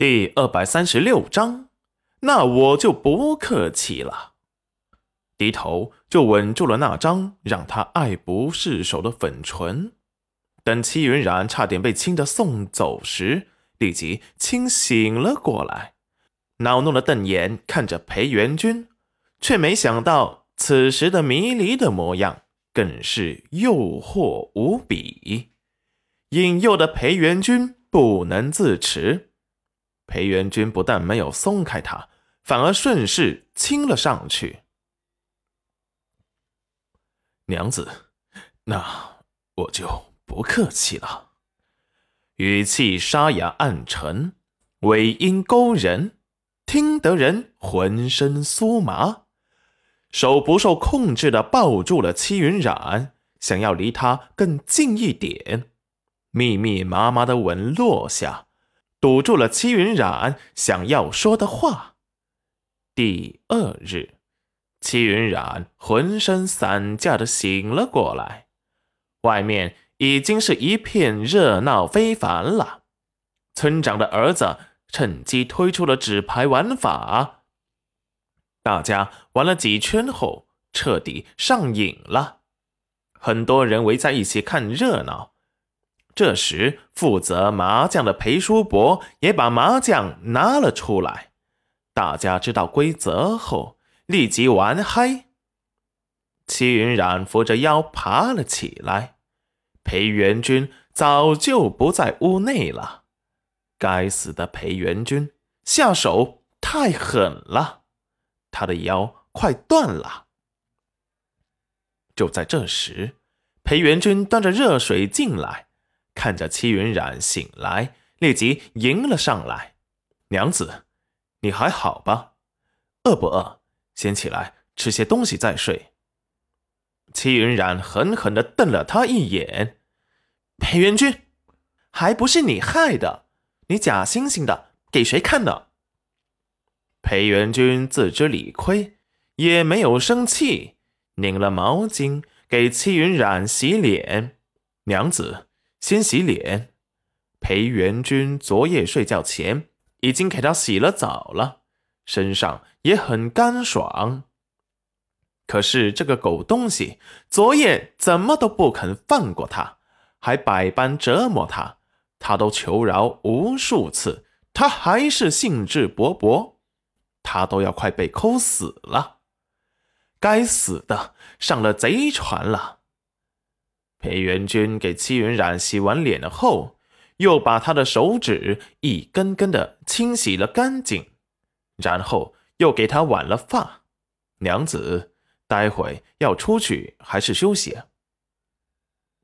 第二百三十六章，那我就不客气了。低头就吻住了那张让他爱不释手的粉唇。等戚云染差点被亲的送走时，立即清醒了过来，恼怒的瞪眼看着裴元君，却没想到此时的迷离的模样更是诱惑无比，引诱的裴元君不能自持。裴元君不但没有松开他，反而顺势亲了上去。娘子，那我就不客气了。语气沙哑暗沉，尾音勾人，听得人浑身酥麻。手不受控制的抱住了戚云染，想要离他更近一点。密密麻麻的吻落下。堵住了戚云染想要说的话。第二日，戚云染浑身散架的醒了过来，外面已经是一片热闹非凡了。村长的儿子趁机推出了纸牌玩法，大家玩了几圈后彻底上瘾了，很多人围在一起看热闹。这时，负责麻将的裴叔伯也把麻将拿了出来。大家知道规则后，立即玩嗨。齐云染扶着腰爬了起来，裴元君早就不在屋内了。该死的裴元君，下手太狠了，他的腰快断了。就在这时，裴元君端着热水进来。看着戚云染醒来，立即迎了上来：“娘子，你还好吧？饿不饿？先起来吃些东西再睡。”戚云染狠狠地瞪了他一眼：“裴元君，还不是你害的？你假惺惺的给谁看呢？”裴元君自知理亏，也没有生气，拧了毛巾给戚云染洗脸：“娘子。”先洗脸，裴元君昨夜睡觉前已经给他洗了澡了，身上也很干爽。可是这个狗东西昨夜怎么都不肯放过他，还百般折磨他，他都求饶无数次，他还是兴致勃勃，他都要快被抠死了。该死的，上了贼船了。裴元君给戚云染洗完脸后，又把他的手指一根根的清洗了干净，然后又给他挽了发。娘子，待会要出去还是休息？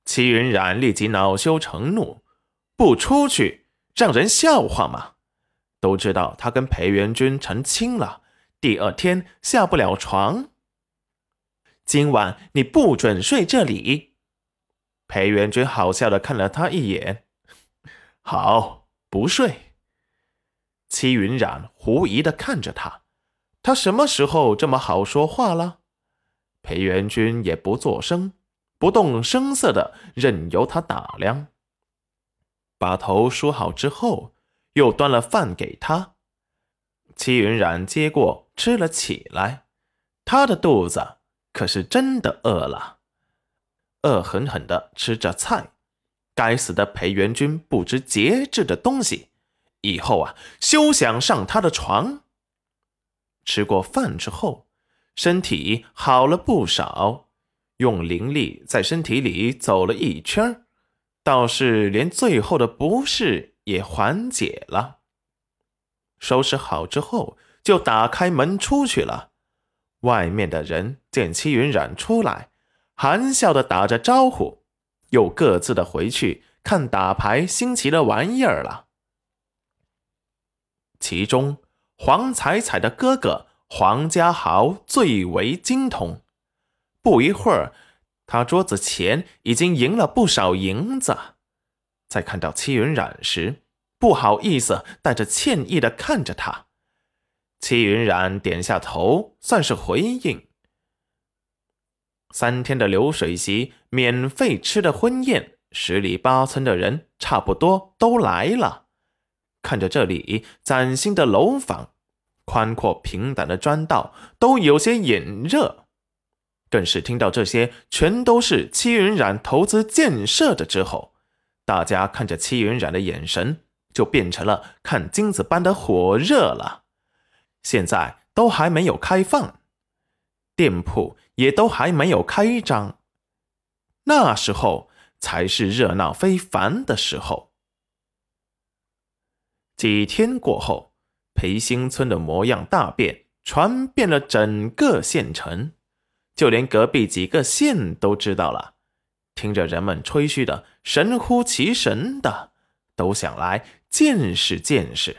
戚云染立即恼羞成怒：“不出去，让人笑话吗？都知道他跟裴元君成亲了，第二天下不了床。今晚你不准睡这里。”裴元君好笑的看了他一眼，好，不睡。戚云染狐疑的看着他，他什么时候这么好说话了？裴元君也不作声，不动声色的任由他打量。把头梳好之后，又端了饭给他。戚云染接过吃了起来，他的肚子可是真的饿了。恶狠狠地吃着菜，该死的裴元君不知节制的东西，以后啊休想上他的床。吃过饭之后，身体好了不少，用灵力在身体里走了一圈，倒是连最后的不适也缓解了。收拾好之后，就打开门出去了。外面的人见戚云染出来。含笑的打着招呼，又各自的回去看打牌新奇的玩意儿了。其中，黄彩彩的哥哥黄家豪最为精通。不一会儿，他桌子前已经赢了不少银子。在看到戚云染时，不好意思，带着歉意的看着他。戚云染点下头，算是回应。三天的流水席，免费吃的婚宴，十里八村的人差不多都来了。看着这里崭新的楼房、宽阔平坦的砖道，都有些眼热。更是听到这些全都是戚云染投资建设的之后，大家看着戚云染的眼神就变成了看金子般的火热了。现在都还没有开放，店铺也都还没有开张，那时候才是热闹非凡的时候。几天过后，裴兴村的模样大变，传遍了整个县城。就连隔壁几个县都知道了，听着人们吹嘘的神乎其神的，都想来见识见识。